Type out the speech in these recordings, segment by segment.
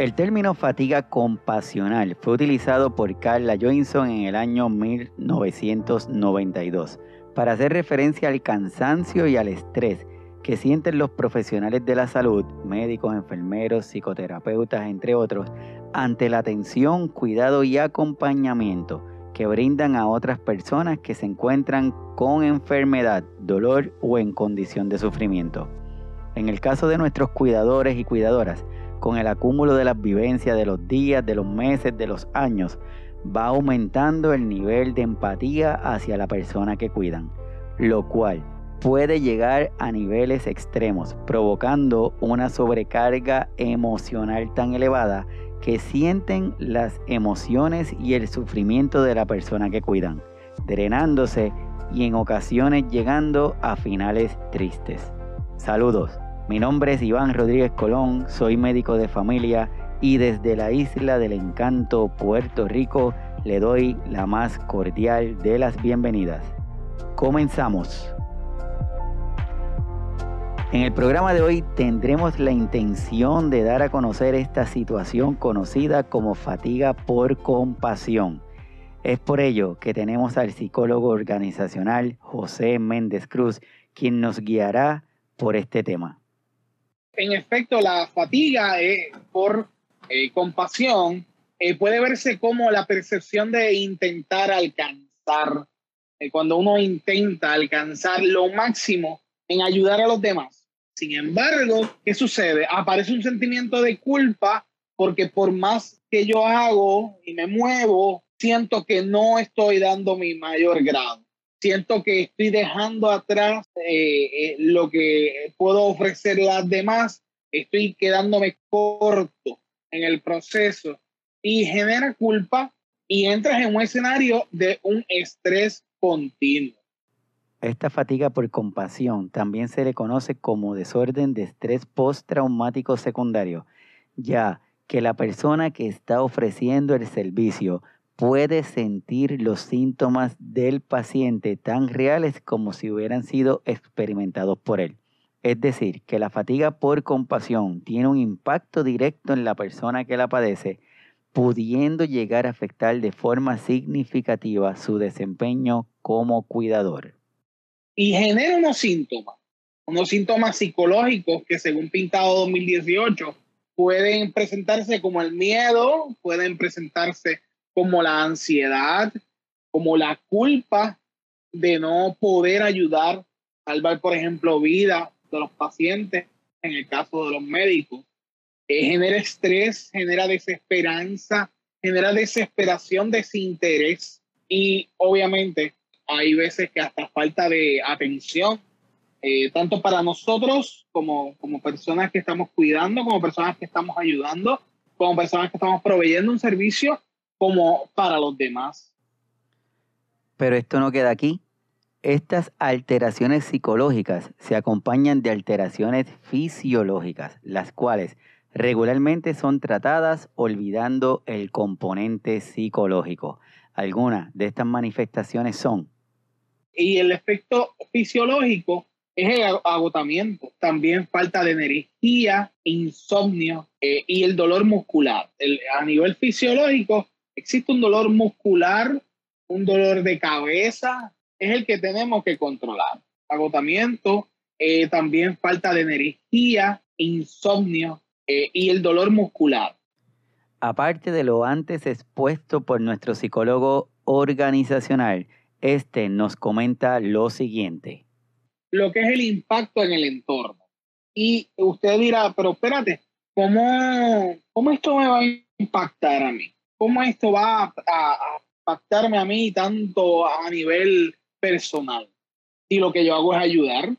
El término fatiga compasional fue utilizado por Carla Johnson en el año 1992 para hacer referencia al cansancio y al estrés que sienten los profesionales de la salud, médicos, enfermeros, psicoterapeutas, entre otros, ante la atención, cuidado y acompañamiento que brindan a otras personas que se encuentran con enfermedad, dolor o en condición de sufrimiento. En el caso de nuestros cuidadores y cuidadoras, con el acúmulo de las vivencias de los días, de los meses, de los años, va aumentando el nivel de empatía hacia la persona que cuidan, lo cual puede llegar a niveles extremos, provocando una sobrecarga emocional tan elevada que sienten las emociones y el sufrimiento de la persona que cuidan, drenándose y en ocasiones llegando a finales tristes. Saludos, mi nombre es Iván Rodríguez Colón, soy médico de familia y desde la isla del encanto Puerto Rico le doy la más cordial de las bienvenidas. Comenzamos. En el programa de hoy tendremos la intención de dar a conocer esta situación conocida como fatiga por compasión. Es por ello que tenemos al psicólogo organizacional José Méndez Cruz, quien nos guiará por este tema. En efecto, la fatiga eh, por eh, compasión eh, puede verse como la percepción de intentar alcanzar, cuando uno intenta alcanzar lo máximo en ayudar a los demás sin embargo, ¿qué sucede? Aparece un sentimiento de culpa porque por más que yo hago y me muevo, siento que no estoy dando mi mayor grado. Siento que estoy dejando atrás eh, eh, lo que puedo ofrecer las demás. Estoy quedándome corto en el proceso y genera culpa y entras en un escenario de un estrés continuo. Esta fatiga por compasión también se le conoce como desorden de estrés postraumático secundario, ya que la persona que está ofreciendo el servicio puede sentir los síntomas del paciente tan reales como si hubieran sido experimentados por él. Es decir, que la fatiga por compasión tiene un impacto directo en la persona que la padece, pudiendo llegar a afectar de forma significativa su desempeño como cuidador y genera unos síntomas, unos síntomas psicológicos que según Pintado 2018 pueden presentarse como el miedo, pueden presentarse como la ansiedad, como la culpa de no poder ayudar, salvar, por ejemplo, vida de los pacientes, en el caso de los médicos. Eh, genera estrés, genera desesperanza, genera desesperación, desinterés y obviamente hay veces que hasta falta de atención, eh, tanto para nosotros como, como personas que estamos cuidando, como personas que estamos ayudando, como personas que estamos proveyendo un servicio, como para los demás. Pero esto no queda aquí. Estas alteraciones psicológicas se acompañan de alteraciones fisiológicas, las cuales regularmente son tratadas olvidando el componente psicológico. Algunas de estas manifestaciones son y el efecto fisiológico es el agotamiento, también falta de energía, insomnio eh, y el dolor muscular. a nivel fisiológico existe un dolor muscular, un dolor de cabeza, es el que tenemos que controlar. Agotamiento, eh, también falta de energía, insomnio eh, y el dolor muscular. Aparte de lo antes expuesto por nuestro psicólogo organizacional, este nos comenta lo siguiente. Lo que es el impacto en el entorno. Y usted dirá, pero espérate, ¿cómo, cómo esto me va a impactar a mí? ¿Cómo esto va a, impactarme a mí tanto a nivel personal? Y lo que yo hago es ayudar,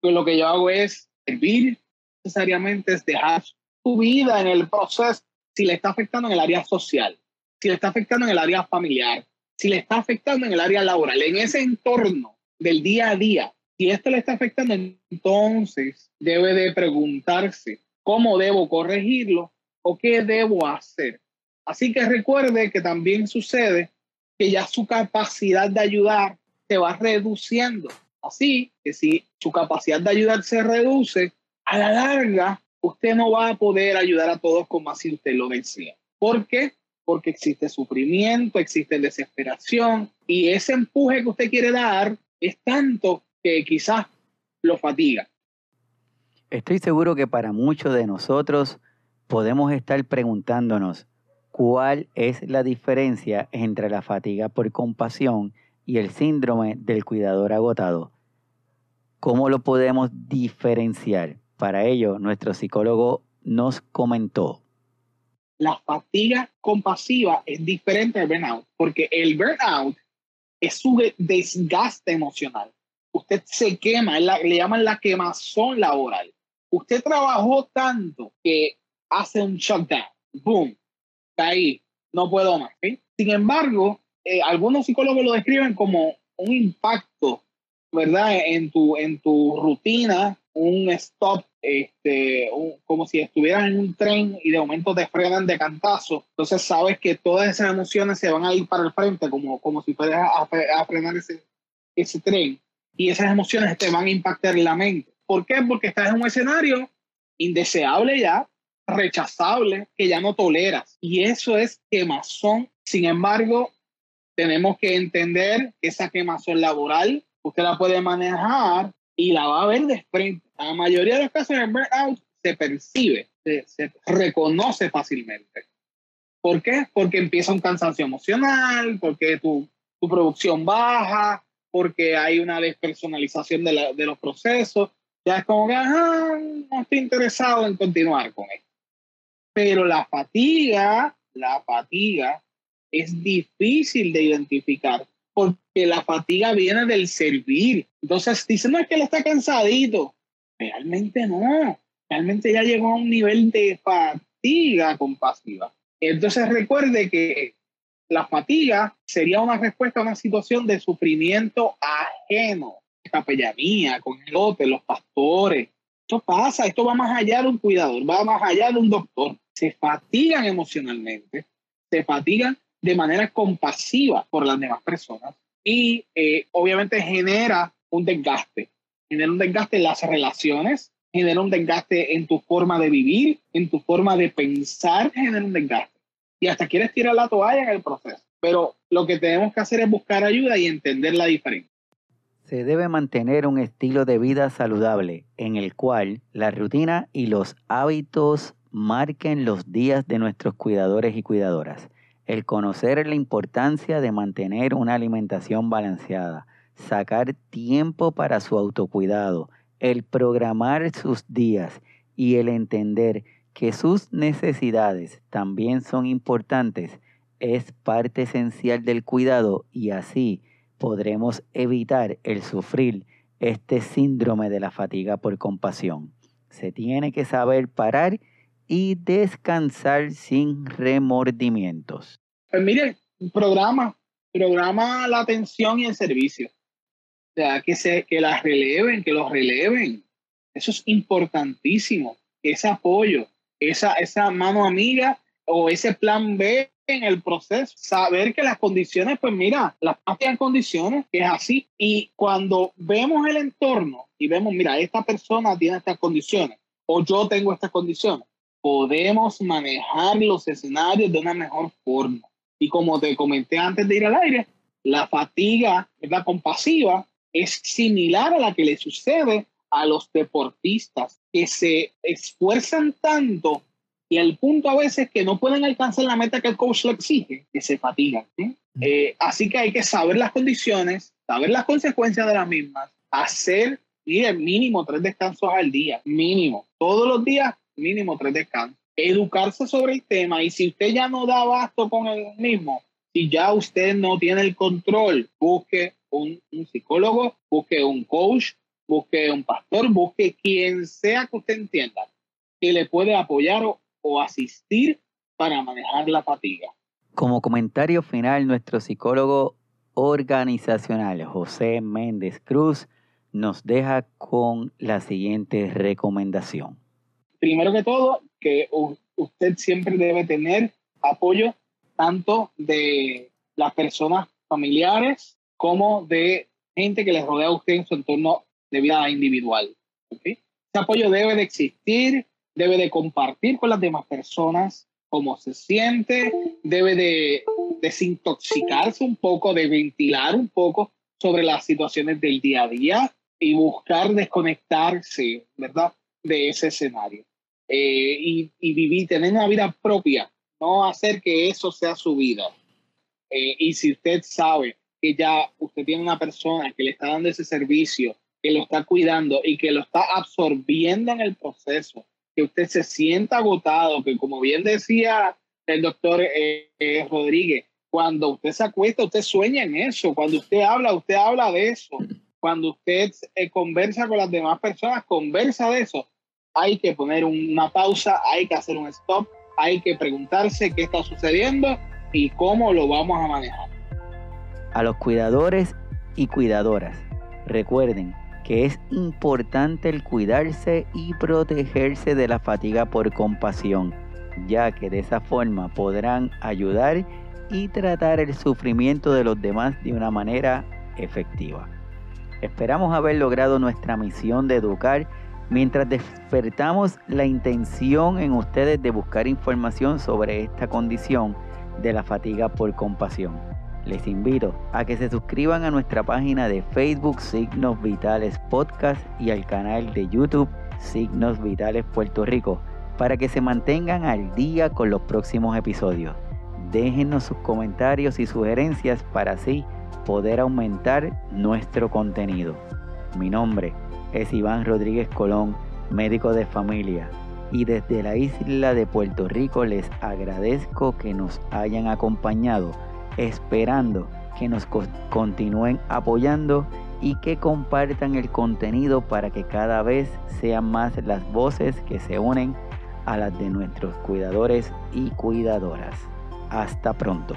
pues lo que yo hago es servir, necesariamente es dejar su vida en el proceso, si le está afectando en el área social, si le está afectando en el área familiar, si le está afectando en el área laboral, en ese entorno del día a día, si esto le está afectando, entonces debe de preguntarse cómo debo corregirlo o qué debo hacer. Así que recuerde que también sucede que ya su capacidad de ayudar se va reduciendo. Así que si su capacidad de ayudar se reduce, a la larga usted no va a poder ayudar a todos como así usted lo desea. ¿Por qué? Porque existe sufrimiento, existe desesperación y ese empuje que usted quiere dar es tanto que quizás lo fatiga. Estoy seguro que para muchos de nosotros podemos estar preguntándonos cuál es la diferencia entre la fatiga por compasión y el síndrome del cuidador agotado. ¿Cómo lo podemos diferenciar? Para ello, nuestro psicólogo nos comentó. La fatiga compasiva es diferente al burnout, porque el burnout es su desgaste emocional. Usted se quema, le llaman la quemazón laboral. Usted trabajó tanto que hace un shutdown, boom, está ahí, no puedo más. Sin embargo, eh, algunos psicólogos lo describen como un impacto ¿verdad? En tu, en tu rutina, un stop, este, como si estuvieras en un tren y de momento te frenan de cantazo. Entonces sabes que todas esas emociones se van a ir para el frente, como, como si fueras a, frenar ese, ese tren. Y esas emociones te van a impactar en la mente. ¿Por qué? Porque estás en un escenario indeseable ya, rechazable, que ya no toleras. Y eso es quemazón. Sin embargo, tenemos que entender que esa quemazón laboral usted la puede manejar y la va a ver de frente. La mayoría de los casos el burnout se percibe, se, reconoce fácilmente. ¿Por qué? Porque empieza un cansancio emocional, porque tu, tu producción baja, porque hay una despersonalización de, de los procesos. Ya es como que, no estoy interesado en continuar con esto. Pero la fatiga, la fatiga es difícil de identificar porque la fatiga viene del servir. Entonces, dicen, no es que él está cansadito. Realmente no. Realmente ya llegó a un nivel de fatiga compasiva. Entonces, recuerde que la fatiga sería una respuesta a una situación de sufrimiento ajeno, capellanía, con el otro, los pastores. Esto pasa, esto va más allá de un cuidador, va más allá de un doctor. Se fatigan emocionalmente, se fatigan de manera compasiva por las demás personas y eh, obviamente genera un desgaste, genera un desgaste en las relaciones, genera un desgaste en tu forma de vivir, en tu forma de pensar, genera un desgaste. Y hasta quieres tirar la toalla en el proceso. Pero lo que tenemos que hacer es buscar ayuda y entender la diferencia. Se debe mantener un estilo de vida saludable en el cual la rutina y los hábitos marquen los días de nuestros cuidadores y cuidadoras. El conocer la importancia de mantener una alimentación balanceada, sacar tiempo para su autocuidado, el programar sus días y el entender que sus necesidades también son importantes es parte esencial del cuidado y así podremos evitar el sufrir este síndrome de la fatiga por compasión. Se tiene que saber parar y descansar sin remordimientos. Pues mire, programa, programa la atención y el servicio. O sea, que, se, que las releven, que los releven. Eso es importantísimo. Ese apoyo, esa, esa mano amiga o ese plan B en el proceso. Saber que las condiciones, pues mira, las en condiciones, que es así. Y cuando vemos el entorno y vemos, mira, esta persona tiene estas condiciones o yo tengo estas condiciones, podemos manejar los escenarios de una mejor forma. Y como te comenté antes de ir al aire, la fatiga la compasiva es similar a la que le sucede a los deportistas que se esfuerzan tanto y al punto a veces que no pueden alcanzar la meta que el coach le exige, que se fatigan. Eh, así que hay que saber las condiciones, saber las consecuencias de las mismas, hacer, mire, mínimo tres descansos al día, mínimo. Todos los días, mínimo tres descansos educarse sobre el tema y si usted ya no da abasto con el mismo, si ya usted no tiene el control, busque un, psicólogo, busque un coach, busque un pastor, busque quien sea que usted entienda que le puede apoyar o, o asistir para manejar la fatiga. Como comentario final, nuestro psicólogo organizacional José Méndez Cruz nos deja con la siguiente recomendación. Primero que todo, que usted siempre debe tener apoyo tanto de las personas familiares como de gente que le rodea a usted en su entorno de vida individual. Ese apoyo debe de existir debe de compartir con las demás personas cómo se siente, debe de desintoxicarse un poco, de ventilar un poco sobre las situaciones del día a día y buscar desconectarse, ¿verdad? De ese escenario. Eh, y, y, vivir, tener una vida propia, no hacer que eso sea su vida. Eh, y si usted sabe que ya usted tiene una persona que le está dando ese servicio, que lo está cuidando y que lo está absorbiendo en el proceso, que usted se sienta agotado, que como bien decía el doctor eh, eh, Rodríguez, cuando usted se acuesta, usted sueña en eso, cuando usted habla, usted habla de eso, cuando usted eh, conversa con las demás personas, conversa de eso. Hay que poner una pausa, hay que hacer un stop, hay que preguntarse qué está sucediendo y cómo lo vamos a manejar. A los cuidadores y cuidadoras, recuerden que es importante el cuidarse y protegerse de la fatiga por compasión, ya que de esa forma podrán ayudar y tratar el sufrimiento de los demás de una manera efectiva. Esperamos haber logrado nuestra misión de educar mientras despertamos la intención en ustedes de buscar información sobre esta condición de la fatiga por compasión. Les invito a que se suscriban a nuestra página de Facebook Signos Vitales Podcast y al canal de YouTube Signos Vitales Puerto Rico para que se mantengan al día con los próximos episodios. Déjenos sus comentarios y sugerencias para así poder aumentar nuestro contenido. Mi nombre es Iván Rodríguez Colón, médico de familia, y desde la isla de Puerto Rico les agradezco que nos hayan acompañado esperando que nos continúen apoyando y que compartan el contenido para que cada vez sean más las voces que se unen a las de nuestros cuidadores y cuidadoras. Hasta pronto.